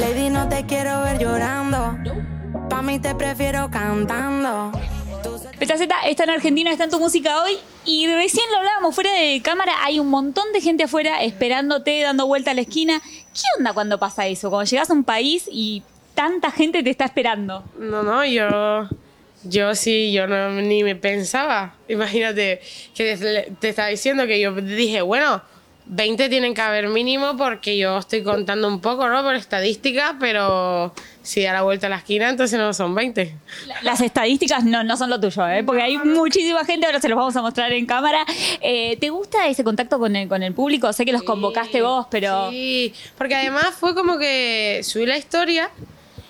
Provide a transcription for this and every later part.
Lady, no te quiero ver llorando. Pa' mí te prefiero cantando. Petaceta está en Argentina, está en tu música hoy y recién lo hablábamos fuera de cámara, hay un montón de gente afuera esperándote, dando vuelta a la esquina. ¿Qué onda cuando pasa eso? Cuando llegas a un país y tanta gente te está esperando. No, no, yo, yo sí, yo no, ni me pensaba. Imagínate que te, te estaba diciendo que yo dije, bueno, 20 tienen que haber mínimo porque yo estoy contando un poco, ¿no? Por estadística, pero si da la vuelta a la esquina, entonces no son 20. Las estadísticas no, no son lo tuyo, ¿eh? porque hay muchísima gente, ahora se los vamos a mostrar en cámara. Eh, ¿Te gusta ese contacto con el, con el público? Sé que los convocaste vos, pero... Sí, porque además fue como que subí la historia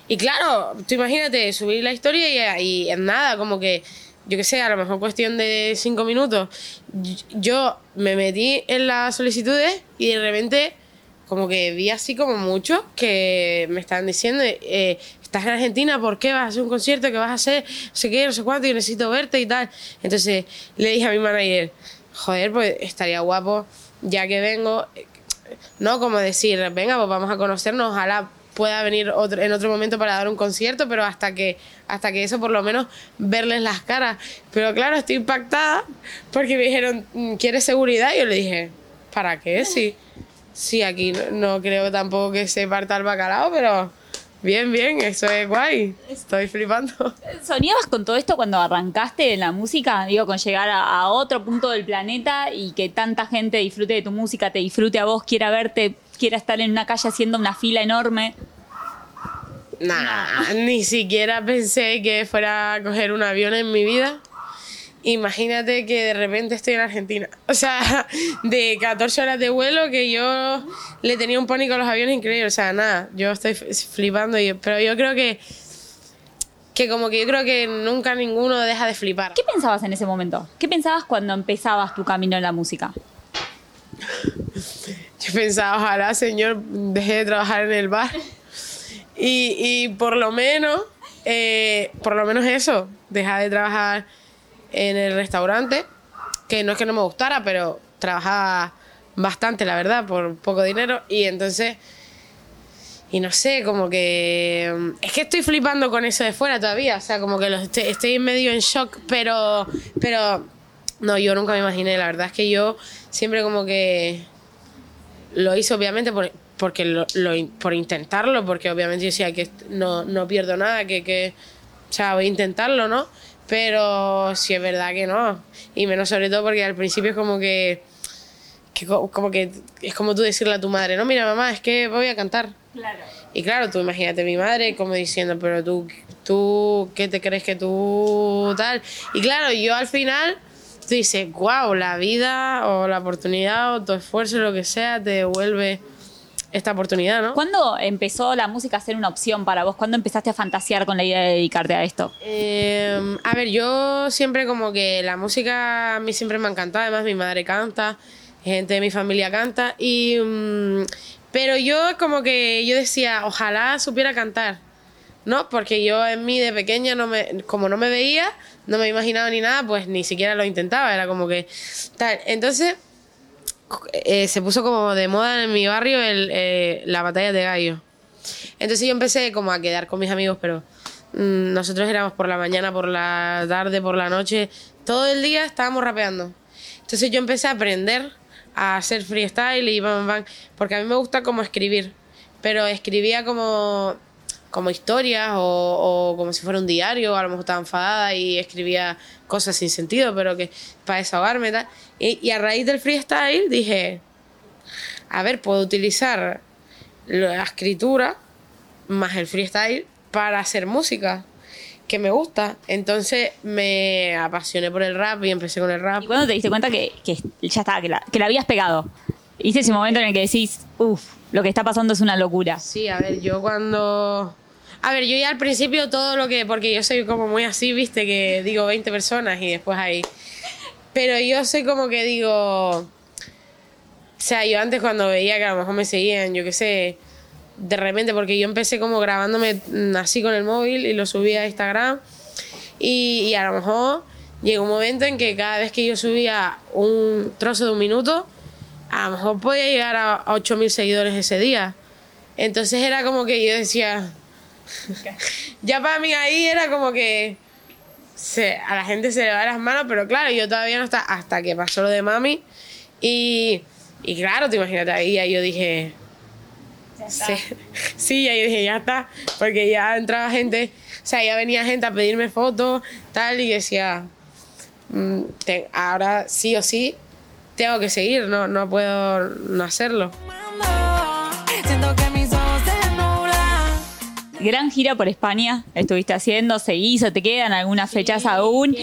y claro, tú imagínate, subí la historia y, y en nada, como que yo qué sé, a lo mejor cuestión de cinco minutos, yo me metí en las solicitudes y de repente como que vi así como muchos que me estaban diciendo, eh, estás en Argentina, ¿por qué vas a hacer un concierto? ¿Qué vas a hacer? No sé qué, no sé cuánto, yo necesito verte y tal. Entonces le dije a mi manager, joder, pues estaría guapo, ya que vengo, no como decir, venga, pues vamos a conocernos, ojalá pueda venir otro, en otro momento para dar un concierto, pero hasta que, hasta que eso por lo menos verles las caras. Pero claro, estoy impactada porque me dijeron, mm, ¿quieres seguridad? Y yo le dije, ¿para qué? Sí, sí aquí no, creo tampoco que se parta el bacalao, pero bien, bien, eso es guay. Estoy flipando. ¿Soñabas con todo esto cuando arrancaste en la música? Digo, con llegar a, a otro punto del planeta y que tanta gente disfrute de tu música, te disfrute a vos, quiera verte quiera estar en una calle haciendo una fila enorme. Nah, ni siquiera pensé que fuera a coger un avión en mi vida. Imagínate que de repente estoy en Argentina. O sea, de 14 horas de vuelo que yo le tenía un pánico a los aviones increíble. O sea, nada, yo estoy flipando. Y, pero yo creo que, que como que yo creo que nunca ninguno deja de flipar. ¿Qué pensabas en ese momento? ¿Qué pensabas cuando empezabas tu camino en la música? Yo pensaba, ojalá, señor, deje de trabajar en el bar. Y, y por lo menos, eh, por lo menos eso, dejar de trabajar en el restaurante, que no es que no me gustara, pero trabajaba bastante, la verdad, por poco dinero. Y entonces, y no sé, como que... Es que estoy flipando con eso de fuera todavía, o sea, como que estoy, estoy medio en shock, pero... pero no, yo nunca me imaginé, la verdad es que yo siempre como que lo hice obviamente por, porque lo, por intentarlo, porque obviamente yo decía que no, no pierdo nada, que, que, o sea, voy a intentarlo, ¿no? Pero sí es verdad que no. Y menos sobre todo porque al principio es como que, que como que es como tú decirle a tu madre, no, mira mamá, es que voy a cantar. Claro. Y claro, tú imagínate a mi madre como diciendo, pero tú, tú, ¿qué te crees que tú tal? Y claro, yo al final tú dices, wow, la vida o la oportunidad o tu esfuerzo, lo que sea, te devuelve esta oportunidad, ¿no? ¿Cuándo empezó la música a ser una opción para vos? ¿Cuándo empezaste a fantasear con la idea de dedicarte a esto? Eh, a ver, yo siempre como que la música a mí siempre me ha encantado, además mi madre canta, gente de mi familia canta, y... Mm, pero yo como que yo decía, ojalá supiera cantar. ¿no? Porque yo en mí de pequeña, no me, como no me veía, no me imaginaba ni nada, pues ni siquiera lo intentaba, era como que tal. Entonces eh, se puso como de moda en mi barrio el, eh, la batalla de gallo. Entonces yo empecé como a quedar con mis amigos, pero mmm, nosotros éramos por la mañana, por la tarde, por la noche, todo el día estábamos rapeando. Entonces yo empecé a aprender a hacer freestyle y bam, bam, porque a mí me gusta como escribir, pero escribía como como historias o, como si fuera un diario, a lo mejor estaba enfadada y escribía cosas sin sentido, pero que para desahogarme tal. Y, y a raíz del freestyle dije, a ver, puedo utilizar la escritura más el freestyle para hacer música que me gusta. Entonces me apasioné por el rap y empecé con el rap. ¿Y cuándo te diste cuenta que, que ya estaba, que la, que la habías pegado? ¿Hice ese momento en el que decís, uff, lo que está pasando es una locura? Sí, a ver, yo cuando... A ver, yo ya al principio todo lo que... Porque yo soy como muy así, viste, que digo 20 personas y después ahí... Pero yo soy como que digo... O sea, yo antes cuando veía que a lo mejor me seguían, yo qué sé, de repente, porque yo empecé como grabándome así con el móvil y lo subí a Instagram. Y, y a lo mejor llegó un momento en que cada vez que yo subía un trozo de un minuto, a lo mejor podía llegar a 8.000 seguidores ese día. Entonces era como que yo decía, ya para mí ahí era como que se, a la gente se le va las manos, pero claro, yo todavía no está hasta que pasó lo de mami. Y, y claro, te imaginas, ahí ahí yo dije, sí, sí, ahí dije, ya está, porque ya entraba gente, o sea, ya venía gente a pedirme fotos, tal, y decía, mm, ahora sí o sí tengo que seguir, no, no puedo no hacerlo. Gran gira por España estuviste haciendo, se hizo, te quedan algunas fechas aún.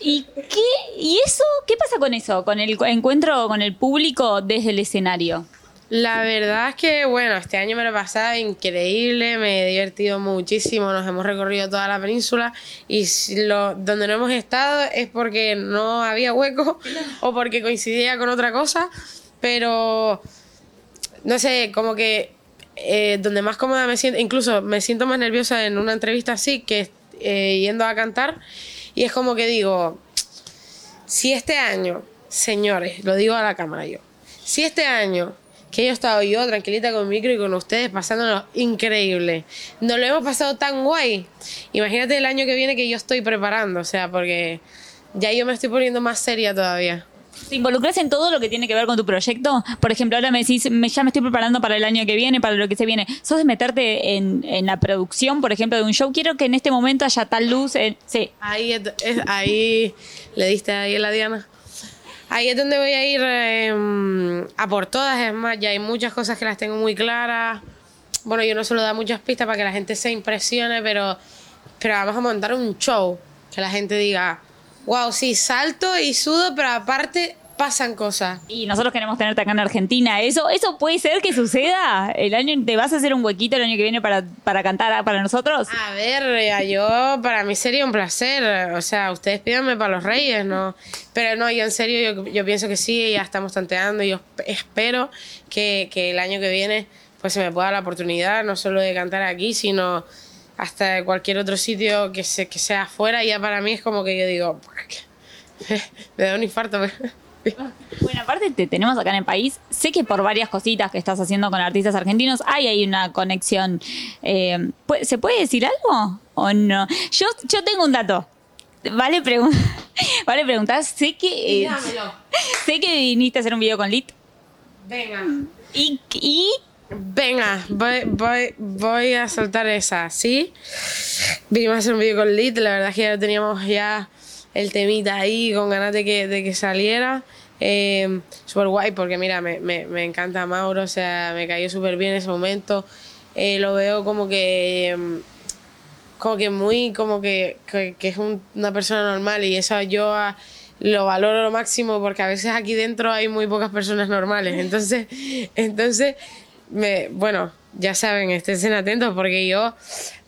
¿Y qué? ¿Y eso? ¿Qué pasa con eso? Con el encuentro con el público desde el escenario. La verdad es que, bueno, este año me lo he pasado increíble, me he divertido muchísimo, nos hemos recorrido toda la península y lo, donde no hemos estado es porque no había hueco o porque coincidía con otra cosa, pero no sé, como que eh, donde más cómoda me siento, incluso me siento más nerviosa en una entrevista así que eh, yendo a cantar y es como que digo, si este año, señores, lo digo a la cámara yo, si este año que yo he estado yo tranquilita con el micro y con ustedes pasándolo increíble, nos lo hemos pasado tan guay, imagínate el año que viene que yo estoy preparando, o sea, porque ya yo me estoy poniendo más seria todavía. ¿Te involucras en todo lo que tiene que ver con tu proyecto? Por ejemplo, ahora me decís, me, ya me estoy preparando para el año que viene, para lo que se viene. ¿Sos de meterte en, en la producción, por ejemplo, de un show? Quiero que en este momento haya tal luz. sí. Ahí, es- ahí le diste ahí a la Diana. Ahí es donde voy a ir eh, a por todas, es más, ya hay muchas cosas que las tengo muy claras. Bueno, yo no suelo dar muchas pistas para que la gente se impresione, pero, pero vamos a montar un show que la gente diga, wow, sí, salto y sudo, pero aparte pasan cosas. Y nosotros queremos tenerte acá en Argentina. ¿Eso eso puede ser que suceda? ¿El año te vas a hacer un huequito el año que viene para, para cantar para nosotros? A ver, yo, para mí sería un placer. O sea, ustedes pídanme para los reyes, ¿no? Pero no, yo en serio, yo, yo pienso que sí, ya estamos tanteando y yo esp- espero que, que el año que viene pues se me pueda dar la oportunidad, no solo de cantar aquí, sino hasta cualquier otro sitio que, se, que sea afuera. Ya para mí es como que yo digo, me da un infarto. Bueno, aparte te tenemos acá en el país. Sé que por varias cositas que estás haciendo con artistas argentinos hay ahí una conexión. Eh, ¿pu- ¿Se puede decir algo o no? Yo, yo tengo un dato. Vale, pregun- vale preguntar. Sé que, eh, sé que viniste a hacer un video con Lit. Venga. Y, y Venga, voy, voy, voy a soltar esa, ¿sí? Vinimos a hacer un vídeo con Lit, la verdad es que ya teníamos ya el temita ahí con ganas de que, de que saliera. Eh, súper guay porque mira, me, me, me encanta Mauro, o sea, me cayó súper bien en ese momento. Eh, lo veo como que... mm, como que muy, como que, que, es un- una persona normal y eso yo ah, lo valoro lo máximo porque a veces aquí dentro hay muy pocas personas normales. Entonces, entonces me, bueno, ya saben, estén atentos porque yo,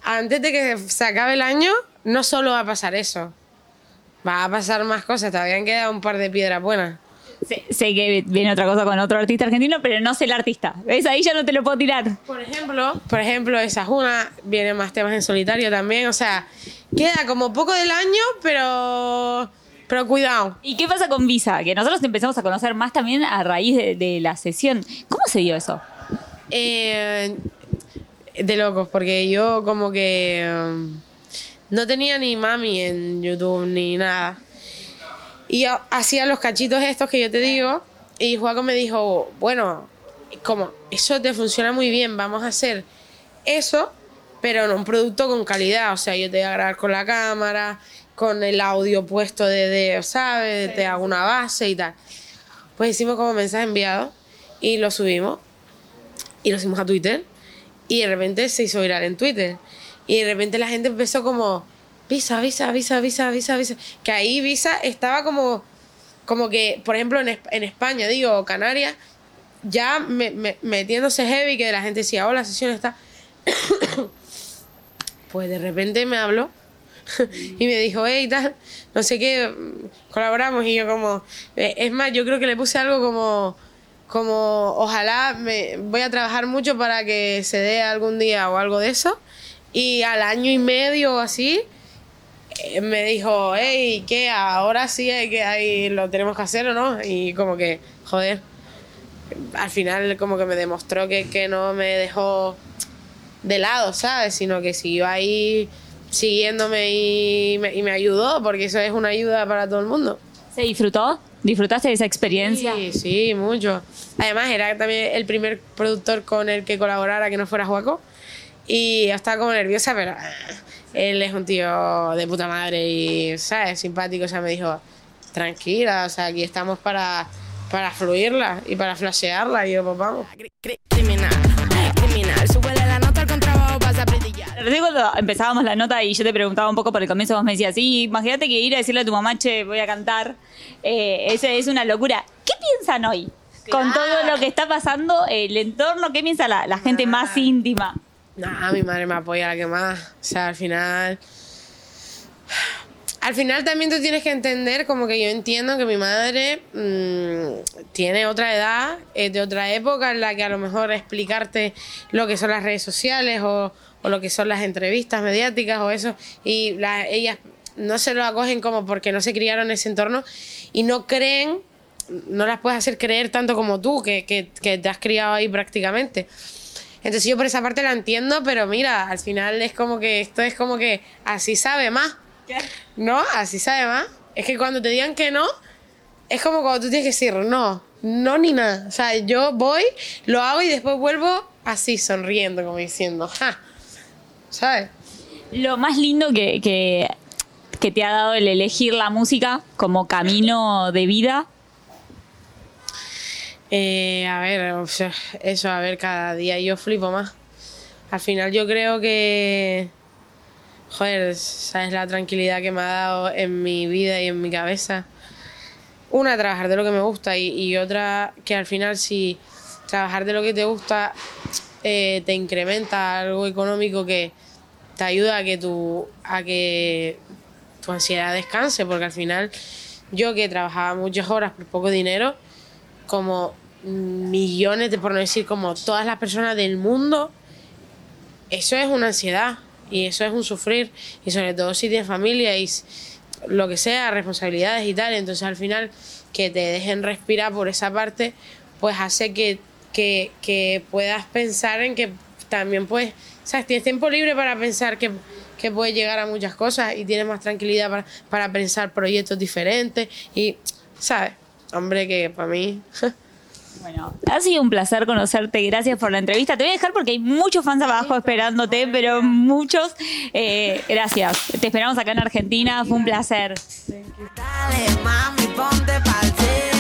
antes de que se acabe el año, no solo va a pasar eso, va a pasar más cosas, todavía han quedado un par de piedras buenas. sé, sé que viene otra cosa con otro artista argentino, pero no sé el artista. ¿Ves? Ahí ya no te lo puedo tirar. Por ejemplo, por ejemplo, esa es una, vienen más temas en solitario también, o sea, queda como poco del año, pero, pero cuidado. ¿Y qué pasa con Visa? Que nosotros empezamos a conocer más también a raíz de, de la sesión. ¿Cómo se dio eso? Eh, de locos, porque yo como que um, no tenía ni mami en YouTube ni nada. Y hacía los cachitos estos que yo te digo. Y Juaco me dijo, bueno, como eso te funciona muy bien, vamos a hacer eso, pero en un producto con calidad. O sea, yo te voy a grabar con la cámara, con el audio puesto de, de ¿sabes? Te hago una base y tal. Pues hicimos como mensaje enviado y lo subimos y lo subimos a Twitter y de repente se hizo viral en Twitter. Y de repente la gente empezó como Visa, Visa, Visa, Visa, Visa, Visa que ahí Visa estaba como como que por ejemplo en, en España digo Canarias ya me- me- metiéndose heavy que la gente decía oh la sesión está pues de repente me habló y me dijo, hey, tal, no sé qué, mm, colaboramos y yo como, eh, es más, yo creo que le puse algo como, como, ojalá me voy a trabajar mucho para que se dé algún día o algo de eso. Y al año y medio o así, eh, me dijo, hey, ¿qué? Ahora sí que, hay, lo tenemos que hacer o no. Y como que, joder, al final como que me demostró que, que no me dejó de lado, ¿sabes? Sino que siguió ahí siguiéndome y me, y me ayudó, porque eso es una ayuda para todo el mundo. ¿Se disfrutó? ¿Disfrutaste de esa experiencia? Sí, sí, mucho. Además, era también el primer productor con el que colaborara que no fuera Juaco. Y yo estaba como nerviosa, pero ah, él es un tío de puta madre y, ¿sabes? Simpático. O sea, me dijo, tranquila, o sea, aquí estamos para, para fluirla y para flashearla. Y yo, pues vamos. Criminal, criminal. Recién cuando empezábamos la nota y yo te preguntaba un poco por el comienzo, vos me decías, sí, imagínate que ir a decirle a tu mamá, che, voy a cantar, eh, eso es una locura. ¿Qué piensan hoy? Con todo lo que está pasando, el entorno, ¿qué piensa la, la gente más íntima? Nah, mi madre me apoya la que más. O sea, al final. Al final también tú tienes que entender, como que yo entiendo que mi madre mm, tiene otra edad, es de otra época en la que a lo mejor explicarte lo que son las redes sociales o, lo que son las entrevistas mediáticas o eso, y la- ellas no se lo acogen como porque no se criaron en ese entorno y no creen, no las puedes hacer creer tanto como tú, que, que, que te has criado ahí prácticamente. Entonces yo por esa parte la entiendo, pero mira, al final es como que esto es como que así sabe más. ¿No? Así sabe más. Es que cuando te digan que no, es como cuando tú tienes que decir no, no ni nada. O sea, yo voy, lo hago y después vuelvo así, sonriendo, como diciendo, ja. ¿Sabes? Lo más lindo que, que, que te ha dado el elegir la música como camino de vida. Eh, a ver, eso, a ver, cada día yo flipo más. Al final yo creo que, joder, sabes la tranquilidad que me ha dado en mi vida y en mi cabeza. Una, trabajar de lo que me gusta y, otra, que al final si trabajar de lo que te gusta eh, te incrementa algo económico que te ayuda a que tu, a que tu ansiedad descanse, porque al final yo que trabajaba muchas horas por poco dinero, como millones de, por no decir como todas las personas del mundo, eso es una ansiedad y eso es un sufrir y sobre todo si tienes familia y lo que sea, responsabilidades y tal, entonces al final que te dejen respirar por esa parte, pues hace que, que, que puedas pensar en que también pues, ¿sabes? Tienes tiempo libre para pensar que, que puedes llegar a muchas cosas y tienes más tranquilidad para, para pensar proyectos diferentes y, ¿sabes? Hombre, que para mí... Bueno, ha sido un placer conocerte. Gracias por la entrevista. Te voy a dejar porque hay muchos fans abajo esperándote, pero muchos. Eh, gracias. Te esperamos acá en Argentina. Fue un placer. Dale, mami, ponte cielo.